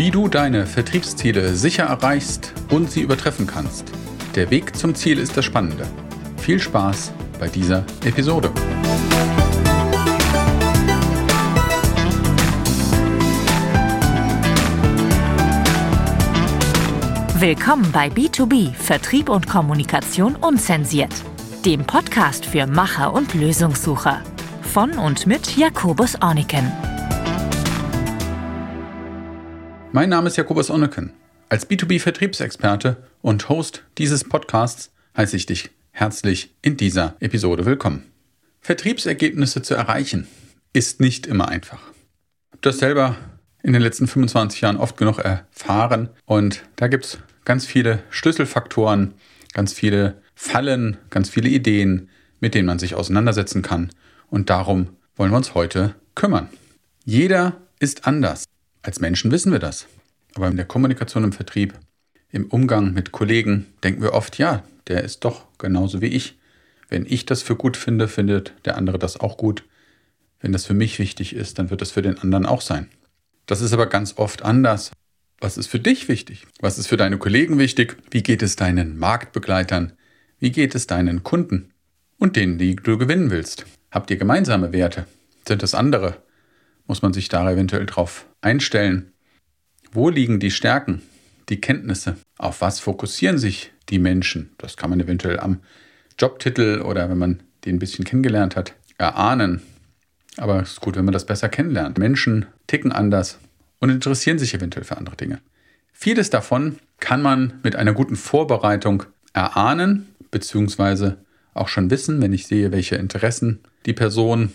Wie du deine Vertriebsziele sicher erreichst und sie übertreffen kannst. Der Weg zum Ziel ist das Spannende. Viel Spaß bei dieser Episode. Willkommen bei B2B Vertrieb und Kommunikation unzensiert, dem Podcast für Macher und Lösungssucher. Von und mit Jakobus Orniken. Mein Name ist Jakobus Onneken. Als B2B-Vertriebsexperte und Host dieses Podcasts heiße ich dich herzlich in dieser Episode willkommen. Vertriebsergebnisse zu erreichen ist nicht immer einfach. Ich habe das selber in den letzten 25 Jahren oft genug erfahren und da gibt es ganz viele Schlüsselfaktoren, ganz viele Fallen, ganz viele Ideen, mit denen man sich auseinandersetzen kann und darum wollen wir uns heute kümmern. Jeder ist anders. Als Menschen wissen wir das. Aber in der Kommunikation im Vertrieb, im Umgang mit Kollegen, denken wir oft, ja, der ist doch genauso wie ich. Wenn ich das für gut finde, findet der andere das auch gut. Wenn das für mich wichtig ist, dann wird das für den anderen auch sein. Das ist aber ganz oft anders. Was ist für dich wichtig? Was ist für deine Kollegen wichtig? Wie geht es deinen Marktbegleitern? Wie geht es deinen Kunden? Und denen, die du gewinnen willst? Habt ihr gemeinsame Werte? Sind es andere? Muss man sich da eventuell drauf einstellen. Wo liegen die Stärken, die Kenntnisse? Auf was fokussieren sich die Menschen? Das kann man eventuell am Jobtitel oder wenn man den ein bisschen kennengelernt hat, erahnen. Aber es ist gut, wenn man das besser kennenlernt. Menschen ticken anders und interessieren sich eventuell für andere Dinge. Vieles davon kann man mit einer guten Vorbereitung erahnen, beziehungsweise auch schon wissen, wenn ich sehe, welche Interessen die Person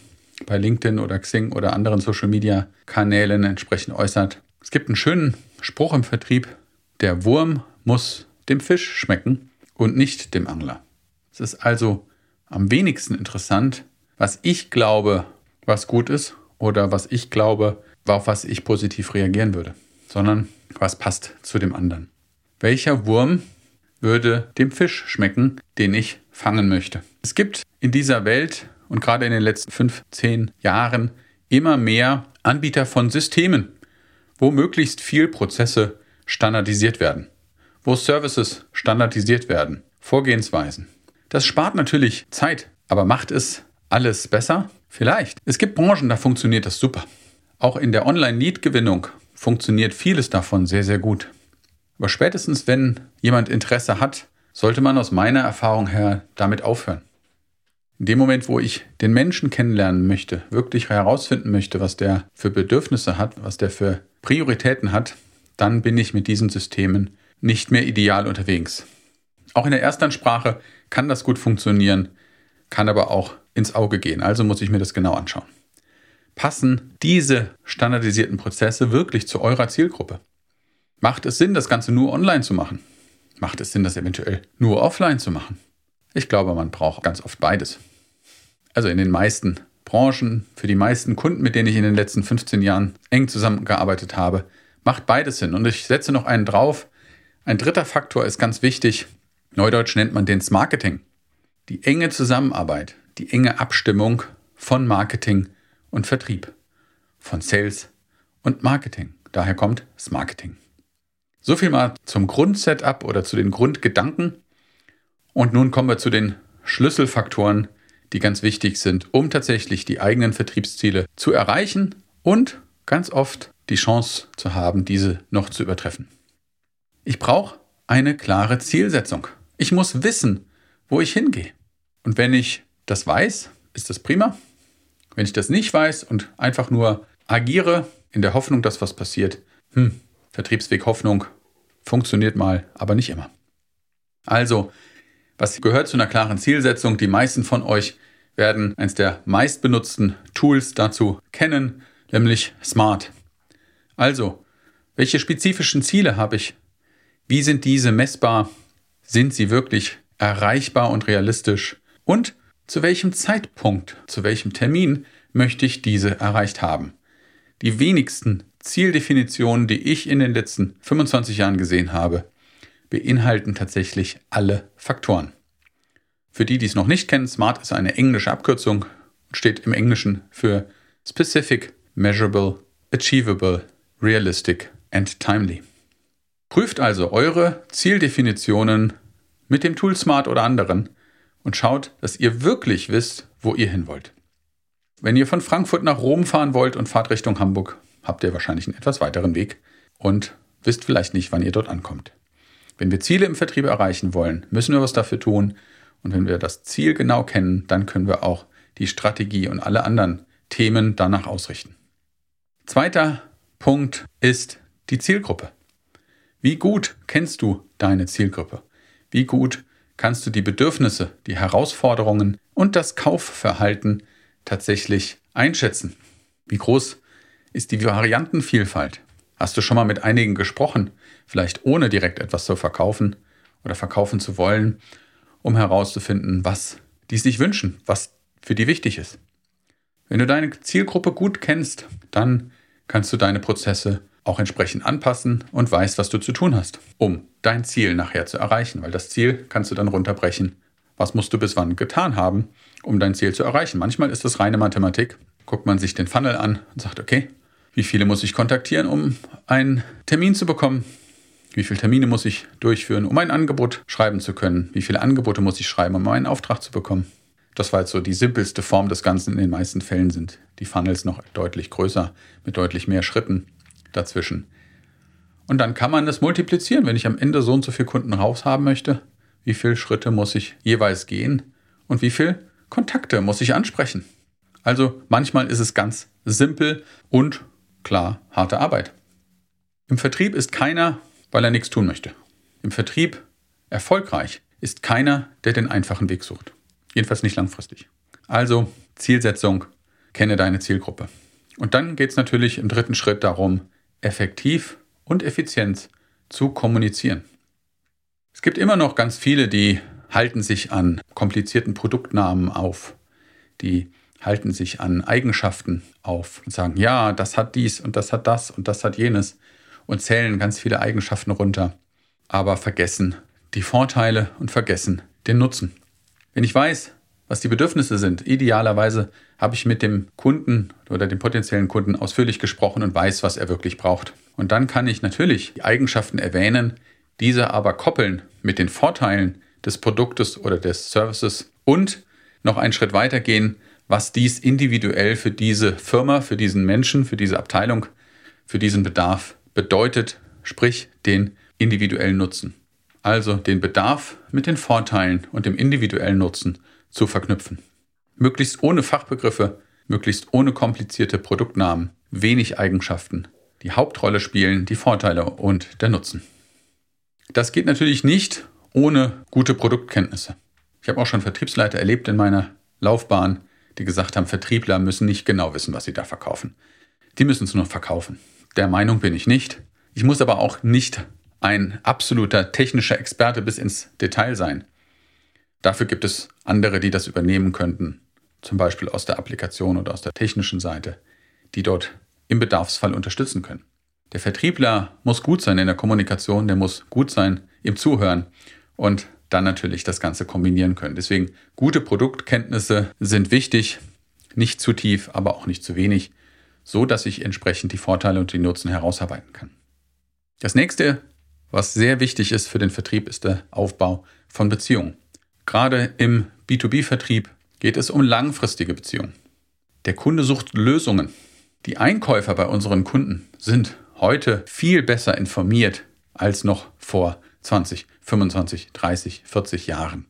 bei LinkedIn oder Xing oder anderen Social-Media-Kanälen entsprechend äußert. Es gibt einen schönen Spruch im Vertrieb, der Wurm muss dem Fisch schmecken und nicht dem Angler. Es ist also am wenigsten interessant, was ich glaube, was gut ist oder was ich glaube, auf was ich positiv reagieren würde, sondern was passt zu dem anderen. Welcher Wurm würde dem Fisch schmecken, den ich fangen möchte? Es gibt in dieser Welt und gerade in den letzten fünf, zehn Jahren immer mehr Anbieter von Systemen, wo möglichst viel Prozesse standardisiert werden, wo Services standardisiert werden, Vorgehensweisen. Das spart natürlich Zeit, aber macht es alles besser? Vielleicht. Es gibt Branchen, da funktioniert das super. Auch in der Online-Lead-Gewinnung funktioniert vieles davon sehr, sehr gut. Aber spätestens, wenn jemand Interesse hat, sollte man aus meiner Erfahrung her damit aufhören. In dem Moment, wo ich den Menschen kennenlernen möchte, wirklich herausfinden möchte, was der für Bedürfnisse hat, was der für Prioritäten hat, dann bin ich mit diesen Systemen nicht mehr ideal unterwegs. Auch in der Erstansprache kann das gut funktionieren, kann aber auch ins Auge gehen. Also muss ich mir das genau anschauen. Passen diese standardisierten Prozesse wirklich zu eurer Zielgruppe? Macht es Sinn, das Ganze nur online zu machen? Macht es Sinn, das eventuell nur offline zu machen? Ich glaube, man braucht ganz oft beides. Also in den meisten Branchen, für die meisten Kunden, mit denen ich in den letzten 15 Jahren eng zusammengearbeitet habe, macht beides Sinn. Und ich setze noch einen drauf. Ein dritter Faktor ist ganz wichtig. Neudeutsch nennt man den Marketing. Die enge Zusammenarbeit, die enge Abstimmung von Marketing und Vertrieb, von Sales und Marketing. Daher kommt das. So viel mal zum Grundsetup oder zu den Grundgedanken. Und nun kommen wir zu den Schlüsselfaktoren, die ganz wichtig sind, um tatsächlich die eigenen Vertriebsziele zu erreichen und ganz oft die Chance zu haben, diese noch zu übertreffen. Ich brauche eine klare Zielsetzung. Ich muss wissen, wo ich hingehe. Und wenn ich das weiß, ist das prima. Wenn ich das nicht weiß und einfach nur agiere in der Hoffnung, dass was passiert, hm, Vertriebsweg Hoffnung funktioniert mal, aber nicht immer. Also, was gehört zu einer klaren Zielsetzung? Die meisten von euch werden eines der meistbenutzten Tools dazu kennen, nämlich Smart. Also, welche spezifischen Ziele habe ich? Wie sind diese messbar? Sind sie wirklich erreichbar und realistisch? Und zu welchem Zeitpunkt, zu welchem Termin möchte ich diese erreicht haben? Die wenigsten Zieldefinitionen, die ich in den letzten 25 Jahren gesehen habe, beinhalten tatsächlich alle Faktoren. Für die, die es noch nicht kennen, SMART ist eine englische Abkürzung und steht im Englischen für Specific, Measurable, Achievable, Realistic and timely. Prüft also eure Zieldefinitionen mit dem Tool Smart oder anderen und schaut, dass ihr wirklich wisst, wo ihr hin wollt. Wenn ihr von Frankfurt nach Rom fahren wollt und fahrt Richtung Hamburg, habt ihr wahrscheinlich einen etwas weiteren Weg und wisst vielleicht nicht, wann ihr dort ankommt. Wenn wir Ziele im Vertrieb erreichen wollen, müssen wir was dafür tun. Und wenn wir das Ziel genau kennen, dann können wir auch die Strategie und alle anderen Themen danach ausrichten. Zweiter Punkt ist die Zielgruppe. Wie gut kennst du deine Zielgruppe? Wie gut kannst du die Bedürfnisse, die Herausforderungen und das Kaufverhalten tatsächlich einschätzen? Wie groß ist die Variantenvielfalt? Hast du schon mal mit einigen gesprochen, vielleicht ohne direkt etwas zu verkaufen oder verkaufen zu wollen, um herauszufinden, was die sich wünschen, was für die wichtig ist? Wenn du deine Zielgruppe gut kennst, dann kannst du deine Prozesse auch entsprechend anpassen und weißt, was du zu tun hast, um dein Ziel nachher zu erreichen. Weil das Ziel kannst du dann runterbrechen. Was musst du bis wann getan haben, um dein Ziel zu erreichen? Manchmal ist das reine Mathematik. Guckt man sich den Funnel an und sagt, okay, wie viele muss ich kontaktieren, um einen Termin zu bekommen? Wie viele Termine muss ich durchführen, um ein Angebot schreiben zu können? Wie viele Angebote muss ich schreiben, um einen Auftrag zu bekommen? Das war jetzt so die simpelste Form des Ganzen. In den meisten Fällen sind die Funnels noch deutlich größer, mit deutlich mehr Schritten dazwischen. Und dann kann man das multiplizieren. Wenn ich am Ende so und so viele Kunden raushaben möchte, wie viele Schritte muss ich jeweils gehen und wie viele Kontakte muss ich ansprechen? Also manchmal ist es ganz simpel und klar harte Arbeit. Im Vertrieb ist keiner, weil er nichts tun möchte. Im Vertrieb erfolgreich ist keiner, der den einfachen Weg sucht. Jedenfalls nicht langfristig. Also Zielsetzung, kenne deine Zielgruppe. Und dann geht es natürlich im dritten Schritt darum, effektiv und effizient zu kommunizieren. Es gibt immer noch ganz viele, die halten sich an komplizierten Produktnamen auf, die halten sich an Eigenschaften auf und sagen, ja, das hat dies und das hat das und das hat jenes und zählen ganz viele Eigenschaften runter, aber vergessen die Vorteile und vergessen den Nutzen. Wenn ich weiß, was die Bedürfnisse sind, idealerweise habe ich mit dem Kunden oder dem potenziellen Kunden ausführlich gesprochen und weiß, was er wirklich braucht. Und dann kann ich natürlich die Eigenschaften erwähnen, diese aber koppeln mit den Vorteilen des Produktes oder des Services und noch einen Schritt weiter gehen, was dies individuell für diese Firma, für diesen Menschen, für diese Abteilung, für diesen Bedarf bedeutet, sprich den individuellen Nutzen. Also den Bedarf mit den Vorteilen und dem individuellen Nutzen zu verknüpfen. Möglichst ohne Fachbegriffe, möglichst ohne komplizierte Produktnamen, wenig Eigenschaften. Die Hauptrolle spielen die Vorteile und der Nutzen. Das geht natürlich nicht ohne gute Produktkenntnisse. Ich habe auch schon Vertriebsleiter erlebt in meiner Laufbahn, die gesagt haben, Vertriebler müssen nicht genau wissen, was sie da verkaufen. Die müssen es nur verkaufen. Der Meinung bin ich nicht. Ich muss aber auch nicht ein absoluter technischer Experte bis ins Detail sein. Dafür gibt es andere, die das übernehmen könnten, zum Beispiel aus der Applikation oder aus der technischen Seite, die dort im Bedarfsfall unterstützen können. Der Vertriebler muss gut sein in der Kommunikation, der muss gut sein im Zuhören und dann natürlich das Ganze kombinieren können. Deswegen gute Produktkenntnisse sind wichtig, nicht zu tief, aber auch nicht zu wenig, so dass ich entsprechend die Vorteile und die Nutzen herausarbeiten kann. Das nächste, was sehr wichtig ist für den Vertrieb, ist der Aufbau von Beziehungen. Gerade im B2B-Vertrieb geht es um langfristige Beziehungen. Der Kunde sucht Lösungen. Die Einkäufer bei unseren Kunden sind heute viel besser informiert als noch vor 20, 25, 30, 40 Jahren.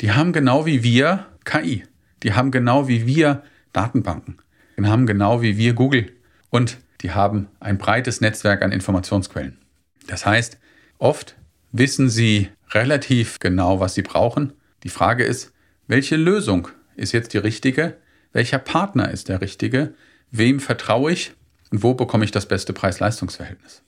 Die haben genau wie wir KI. Die haben genau wie wir Datenbanken. Die haben genau wie wir Google. Und die haben ein breites Netzwerk an Informationsquellen. Das heißt, oft wissen sie relativ genau, was sie brauchen. Die Frage ist, welche Lösung ist jetzt die richtige? Welcher Partner ist der richtige? Wem vertraue ich? Und wo bekomme ich das beste Preis-Leistungs-Verhältnis?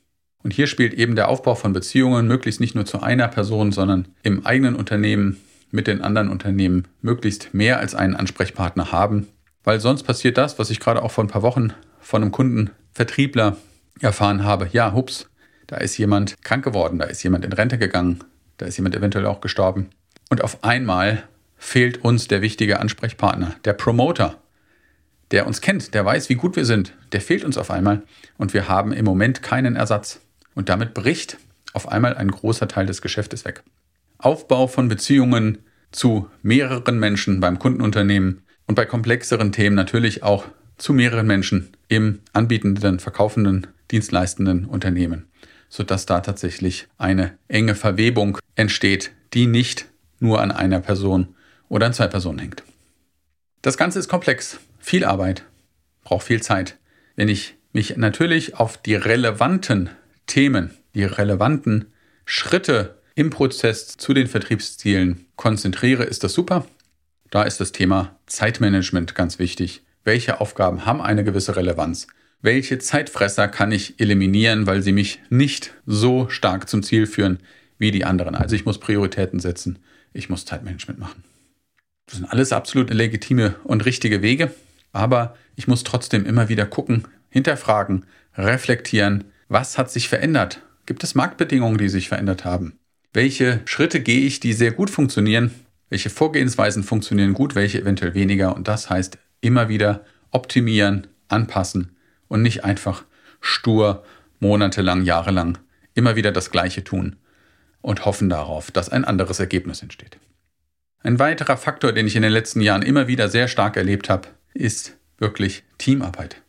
Und hier spielt eben der Aufbau von Beziehungen möglichst nicht nur zu einer Person, sondern im eigenen Unternehmen mit den anderen Unternehmen möglichst mehr als einen Ansprechpartner haben, weil sonst passiert das, was ich gerade auch vor ein paar Wochen von einem Kundenvertriebler erfahren habe. Ja, hups, da ist jemand krank geworden, da ist jemand in Rente gegangen, da ist jemand eventuell auch gestorben. Und auf einmal fehlt uns der wichtige Ansprechpartner, der Promoter, der uns kennt, der weiß, wie gut wir sind, der fehlt uns auf einmal und wir haben im Moment keinen Ersatz. Und damit bricht auf einmal ein großer Teil des Geschäftes weg. Aufbau von Beziehungen zu mehreren Menschen beim Kundenunternehmen und bei komplexeren Themen natürlich auch zu mehreren Menschen im anbietenden, verkaufenden, dienstleistenden Unternehmen, sodass da tatsächlich eine enge Verwebung entsteht, die nicht nur an einer Person oder an zwei Personen hängt. Das Ganze ist komplex, viel Arbeit, braucht viel Zeit. Wenn ich mich natürlich auf die relevanten Themen, die relevanten Schritte im Prozess zu den Vertriebszielen konzentriere, ist das super. Da ist das Thema Zeitmanagement ganz wichtig. Welche Aufgaben haben eine gewisse Relevanz? Welche Zeitfresser kann ich eliminieren, weil sie mich nicht so stark zum Ziel führen wie die anderen? Also ich muss Prioritäten setzen. Ich muss Zeitmanagement machen. Das sind alles absolut legitime und richtige Wege. Aber ich muss trotzdem immer wieder gucken, hinterfragen, reflektieren, was hat sich verändert? Gibt es Marktbedingungen, die sich verändert haben? Welche Schritte gehe ich, die sehr gut funktionieren? Welche Vorgehensweisen funktionieren gut, welche eventuell weniger? Und das heißt immer wieder optimieren, anpassen und nicht einfach stur monatelang, jahrelang immer wieder das Gleiche tun und hoffen darauf, dass ein anderes Ergebnis entsteht. Ein weiterer Faktor, den ich in den letzten Jahren immer wieder sehr stark erlebt habe, ist wirklich Teamarbeit.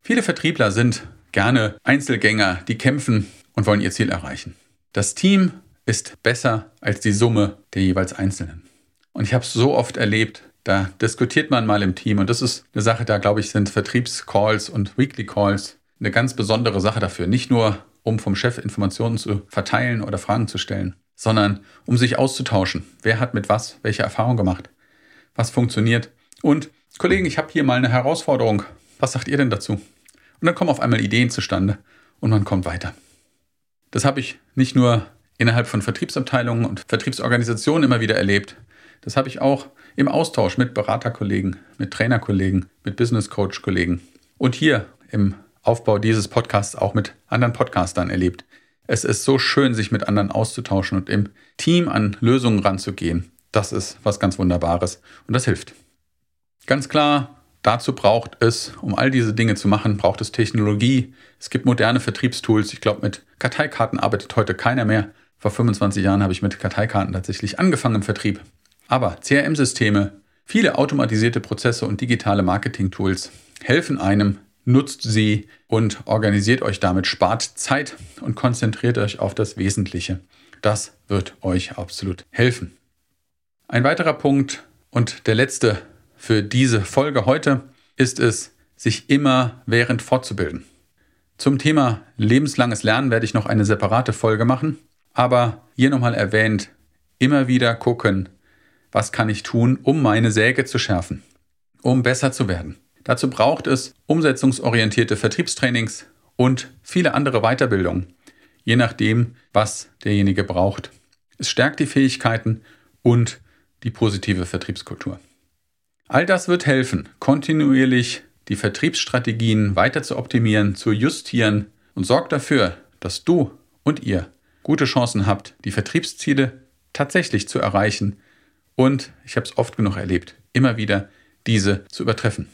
Viele Vertriebler sind gerne Einzelgänger, die kämpfen und wollen ihr Ziel erreichen. Das Team ist besser als die Summe der jeweils Einzelnen. Und ich habe es so oft erlebt, da diskutiert man mal im Team und das ist eine Sache, da glaube ich, sind Vertriebscalls und Weekly Calls eine ganz besondere Sache dafür. Nicht nur, um vom Chef Informationen zu verteilen oder Fragen zu stellen, sondern um sich auszutauschen. Wer hat mit was welche Erfahrung gemacht? Was funktioniert? Und Kollegen, ich habe hier mal eine Herausforderung. Was sagt ihr denn dazu? Und dann kommen auf einmal Ideen zustande und man kommt weiter. Das habe ich nicht nur innerhalb von Vertriebsabteilungen und Vertriebsorganisationen immer wieder erlebt. Das habe ich auch im Austausch mit Beraterkollegen, mit Trainerkollegen, mit Business Coach Kollegen und hier im Aufbau dieses Podcasts auch mit anderen Podcastern erlebt. Es ist so schön, sich mit anderen auszutauschen und im Team an Lösungen ranzugehen. Das ist was ganz Wunderbares und das hilft. Ganz klar, dazu braucht es, um all diese Dinge zu machen, braucht es Technologie. Es gibt moderne Vertriebstools. Ich glaube, mit Karteikarten arbeitet heute keiner mehr. Vor 25 Jahren habe ich mit Karteikarten tatsächlich angefangen im Vertrieb. Aber CRM-Systeme, viele automatisierte Prozesse und digitale Marketing-Tools helfen einem, nutzt sie und organisiert euch damit, spart Zeit und konzentriert euch auf das Wesentliche. Das wird euch absolut helfen. Ein weiterer Punkt und der letzte für diese Folge heute ist es, sich immer während fortzubilden. Zum Thema lebenslanges Lernen werde ich noch eine separate Folge machen, aber hier nochmal erwähnt, immer wieder gucken, was kann ich tun, um meine Säge zu schärfen, um besser zu werden. Dazu braucht es umsetzungsorientierte Vertriebstrainings und viele andere Weiterbildungen, je nachdem, was derjenige braucht. Es stärkt die Fähigkeiten und die positive Vertriebskultur. All das wird helfen, kontinuierlich die Vertriebsstrategien weiter zu optimieren, zu justieren und sorgt dafür, dass du und ihr gute Chancen habt, die Vertriebsziele tatsächlich zu erreichen und, ich habe es oft genug erlebt, immer wieder diese zu übertreffen.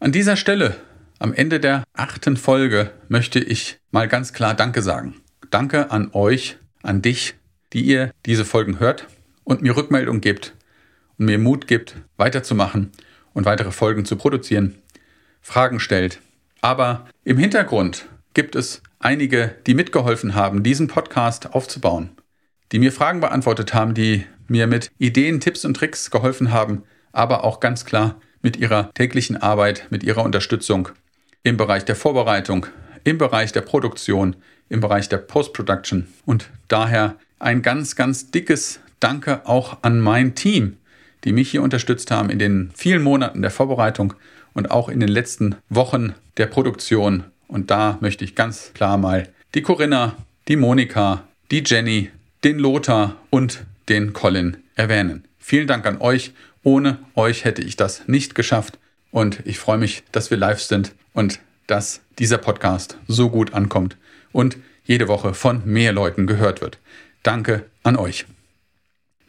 An dieser Stelle, am Ende der achten Folge, möchte ich mal ganz klar Danke sagen. Danke an euch, an dich, die ihr diese Folgen hört und mir Rückmeldung gebt, und mir Mut gibt, weiterzumachen und weitere Folgen zu produzieren, Fragen stellt. Aber im Hintergrund gibt es einige, die mitgeholfen haben, diesen Podcast aufzubauen, die mir Fragen beantwortet haben, die mir mit Ideen, Tipps und Tricks geholfen haben, aber auch ganz klar mit ihrer täglichen Arbeit, mit ihrer Unterstützung im Bereich der Vorbereitung, im Bereich der Produktion, im Bereich der Post-Production. Und daher ein ganz, ganz dickes Danke auch an mein Team, die mich hier unterstützt haben in den vielen Monaten der Vorbereitung und auch in den letzten Wochen der Produktion. Und da möchte ich ganz klar mal die Corinna, die Monika, die Jenny, den Lothar und den Colin erwähnen. Vielen Dank an euch. Ohne euch hätte ich das nicht geschafft. Und ich freue mich, dass wir live sind und dass dieser Podcast so gut ankommt und jede Woche von mehr Leuten gehört wird. Danke an euch.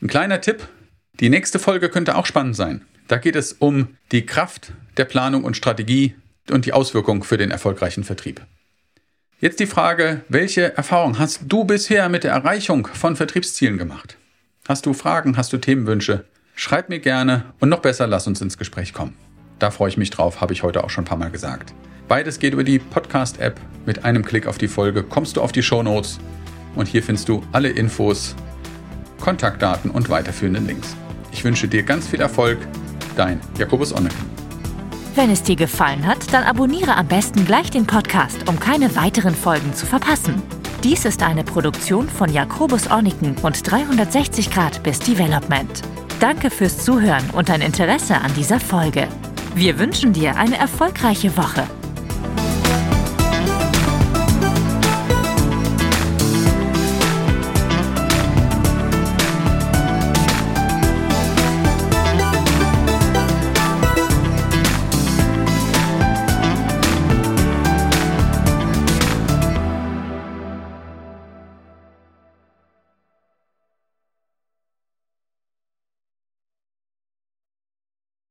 Ein kleiner Tipp die nächste Folge könnte auch spannend sein. Da geht es um die Kraft der Planung und Strategie und die Auswirkungen für den erfolgreichen Vertrieb. Jetzt die Frage, welche Erfahrung hast du bisher mit der Erreichung von Vertriebszielen gemacht? Hast du Fragen, hast du Themenwünsche? Schreib mir gerne und noch besser, lass uns ins Gespräch kommen. Da freue ich mich drauf, habe ich heute auch schon ein paar Mal gesagt. Beides geht über die Podcast-App. Mit einem Klick auf die Folge kommst du auf die Show Notes und hier findest du alle Infos, Kontaktdaten und weiterführende Links. Ich wünsche dir ganz viel Erfolg. Dein Jakobus Onneken. Wenn es dir gefallen hat, dann abonniere am besten gleich den Podcast, um keine weiteren Folgen zu verpassen. Dies ist eine Produktion von Jakobus Orniken und 360 Grad bis Development. Danke fürs Zuhören und dein Interesse an dieser Folge. Wir wünschen dir eine erfolgreiche Woche.